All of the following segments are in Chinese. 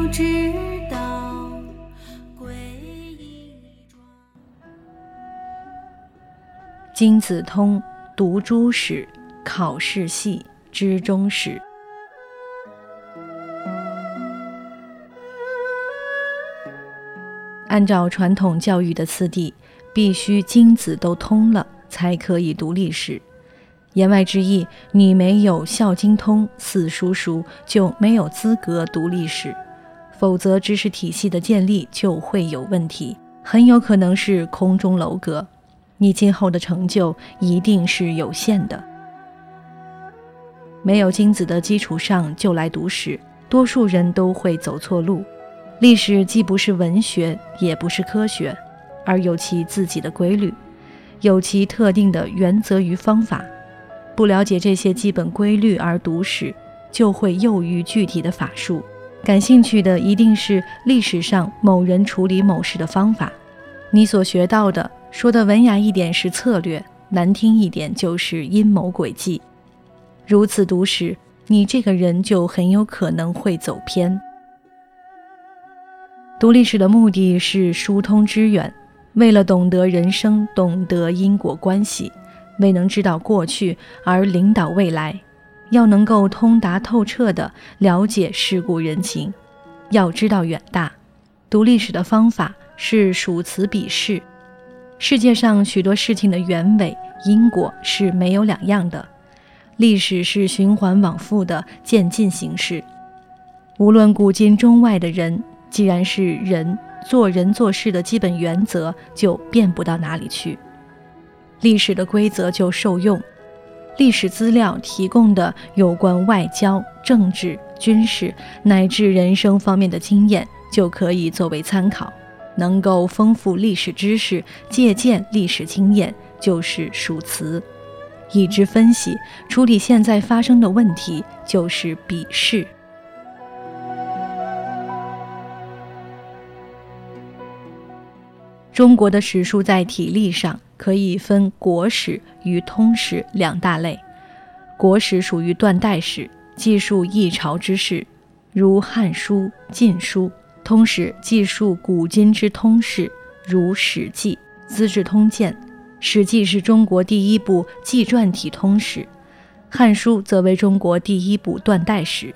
教之道，贵庄。金子通读诸史，考试系知中史。按照传统教育的次第，必须经子都通了才可以读历史。言外之意，你没有《孝经》通、四书熟，就没有资格读历史。否则，知识体系的建立就会有问题，很有可能是空中楼阁。你今后的成就一定是有限的。没有金子的基础上就来读史，多数人都会走错路。历史既不是文学，也不是科学，而有其自己的规律，有其特定的原则与方法。不了解这些基本规律而读史，就会囿于具体的法术。感兴趣的一定是历史上某人处理某事的方法。你所学到的，说的文雅一点是策略，难听一点就是阴谋诡计。如此读史，你这个人就很有可能会走偏。读历史的目的是疏通知远，为了懂得人生，懂得因果关系，未能知道过去而领导未来，要能够通达透彻地了解世故人情，要知道远大。读历史的方法是数词比试。世界上许多事情的原委因果是没有两样的，历史是循环往复的渐进形式。无论古今中外的人。既然是人做人做事的基本原则，就变不到哪里去。历史的规则就受用，历史资料提供的有关外交、政治、军事乃至人生方面的经验，就可以作为参考，能够丰富历史知识、借鉴历史经验，就是数词；以之分析、处理现在发生的问题，就是比试。中国的史书在体例上可以分国史与通史两大类。国史属于断代史，记述一朝之事，如《汉书》《晋书》；通史记述古今之通事，如《史记》《资治通鉴》。《史记》是中国第一部纪传体通史，《汉书》则为中国第一部断代史。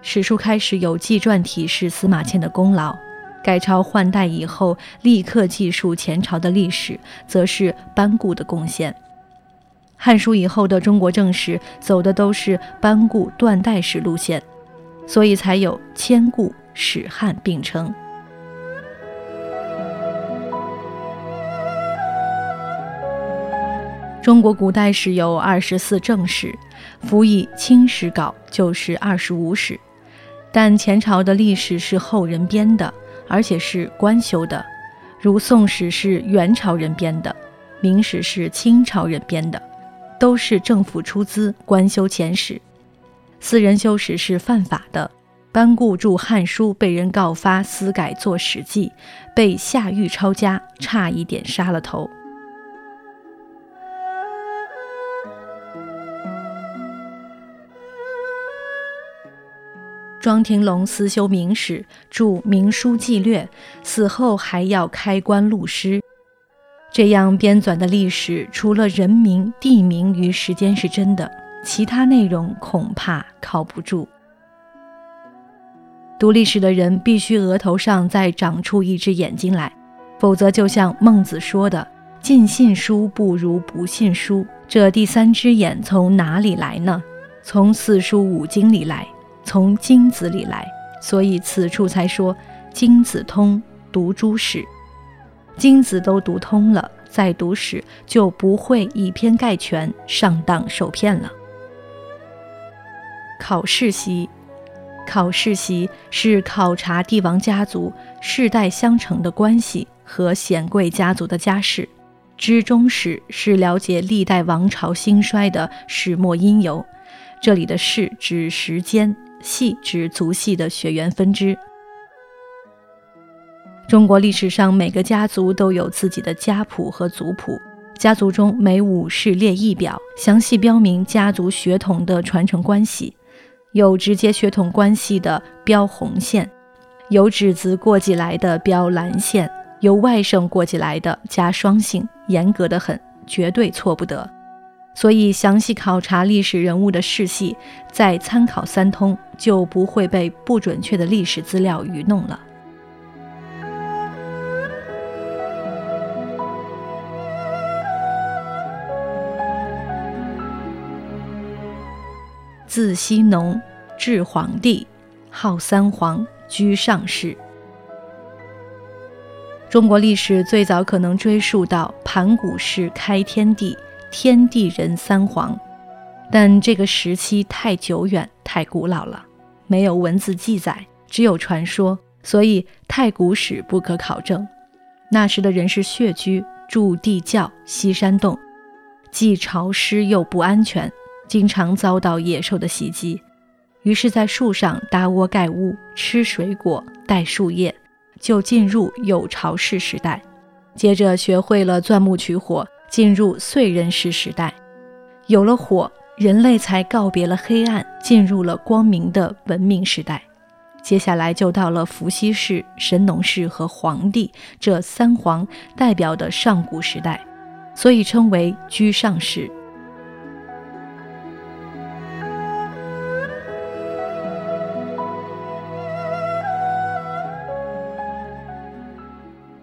史书开始有纪传体是司马迁的功劳。改朝换代以后，立刻记述前朝的历史，则是班固的贡献。汉书以后的中国正史走的都是班固断代史路线，所以才有千固、史汉并称。中国古代史有二十四正史，辅以清史稿就是二十五史，但前朝的历史是后人编的。而且是官修的，如《宋史》是元朝人编的，《明史》是清朝人编的，都是政府出资官修前史。私人修史是犯法的。班固著《汉书》被人告发私改作《史记》，被下狱抄家，差一点杀了头。庄廷龙私修明史，著《明书纪略》，死后还要开棺录尸。这样编纂的历史，除了人名、地名与时间是真的，其他内容恐怕靠不住。读历史的人必须额头上再长出一只眼睛来，否则就像孟子说的：“尽信书不如不信书。”这第三只眼从哪里来呢？从四书五经里来。从金子里来，所以此处才说金子通读诸史，金子都读通了，再读史就不会以偏概全、上当受骗了。考试习，考世袭是考察帝王家族世代相承的关系和显贵家族的家世；知中史是了解历代王朝兴衰的始末因由。这里的“世”指时间，“系”指族系的血缘分支。中国历史上每个家族都有自己的家谱和族谱，家族中每五世列一表，详细标明家族血统的传承关系。有直接血统关系的标红线，有指子过继来的标蓝线，有外甥过继来的加双姓，严格的很，绝对错不得。所以详细考察历史人物的世系，再参考三通，就不会被不准确的历史资料愚弄了。字希农，至皇帝，号三皇，居上世。中国历史最早可能追溯到盘古氏开天地，天地人三皇，但这个时期太久远、太古老了，没有文字记载，只有传说，所以太古史不可考证。那时的人是穴居，住地窖、西山洞，既潮湿又不安全。经常遭到野兽的袭击，于是，在树上搭窝盖屋，吃水果，带树叶，就进入有巢氏时代。接着学会了钻木取火，进入燧人氏时代。有了火，人类才告别了黑暗，进入了光明的文明时代。接下来就到了伏羲氏、神农氏和黄帝这三皇代表的上古时代，所以称为居上世。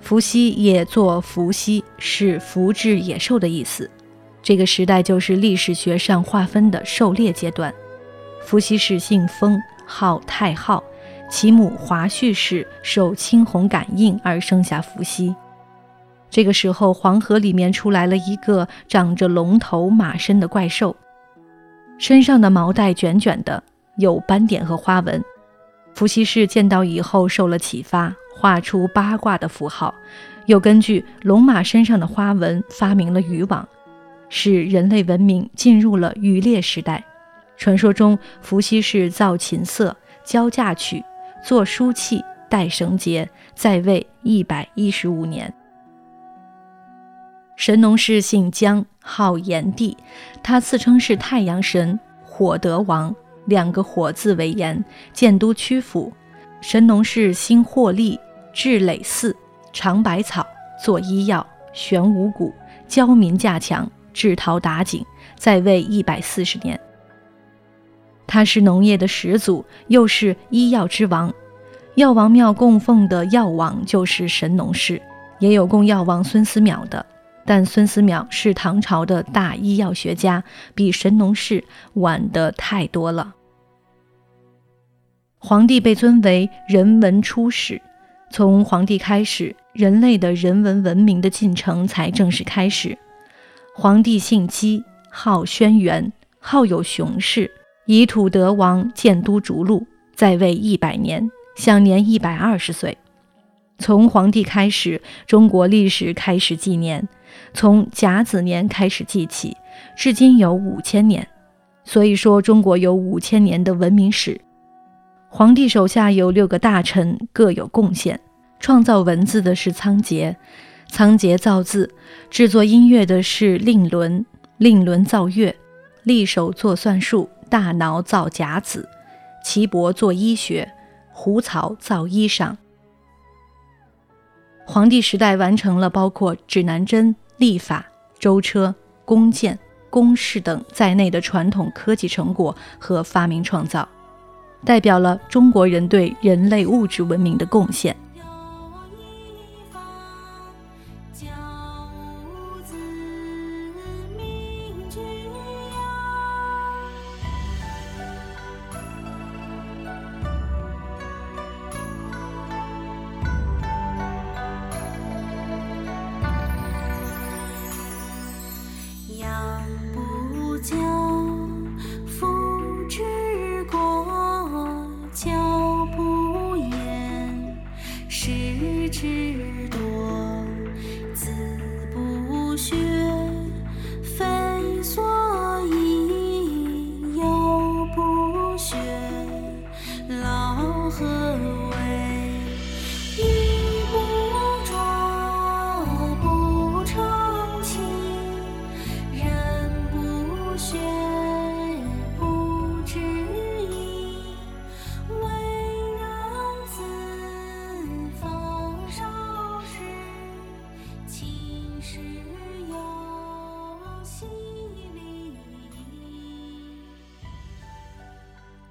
伏羲也作伏羲，是伏制野兽的意思。这个时代就是历史学上划分的狩猎阶段。伏羲氏姓封，号太昊，其母华胥氏受青红感应而生下伏羲。这个时候，黄河里面出来了一个长着龙头马身的怪兽，身上的毛带卷卷的，有斑点和花纹。伏羲氏见到以后受了启发。画出八卦的符号，又根据龙马身上的花纹发明了渔网，使人类文明进入了渔猎时代。传说中，伏羲氏造琴瑟、教嫁娶、做书契、戴绳结，在位一百一十五年。神农氏姓姜，号炎帝，他自称是太阳神、火德王，两个火字为炎，建都曲阜。神农氏兴获利。治累寺，尝百草，做医药，玄五谷，教民稼强，制陶打井，在位一百四十年。他是农业的始祖，又是医药之王。药王庙供奉的药王就是神农氏，也有供药王孙思邈的，但孙思邈是唐朝的大医药学家，比神农氏晚得太多了。皇帝被尊为人文初始。从皇帝开始，人类的人文文明的进程才正式开始。皇帝姓姬，号轩辕，号有雄氏，以土德王建都逐鹿，在位一百年，享年一百二十岁。从皇帝开始，中国历史开始纪年，从甲子年开始记起，至今有五千年。所以说，中国有五千年的文明史。皇帝手下有六个大臣，各有贡献。创造文字的是仓颉，仓颉造字；制作音乐的是令伦，令伦造乐；力手做算术，大脑造甲子；岐伯做医学，胡曹造衣裳。黄帝时代完成了包括指南针、历法、舟车、弓箭、弓式等在内的传统科技成果和发明创造。代表了中国人对人类物质文明的贡献。雪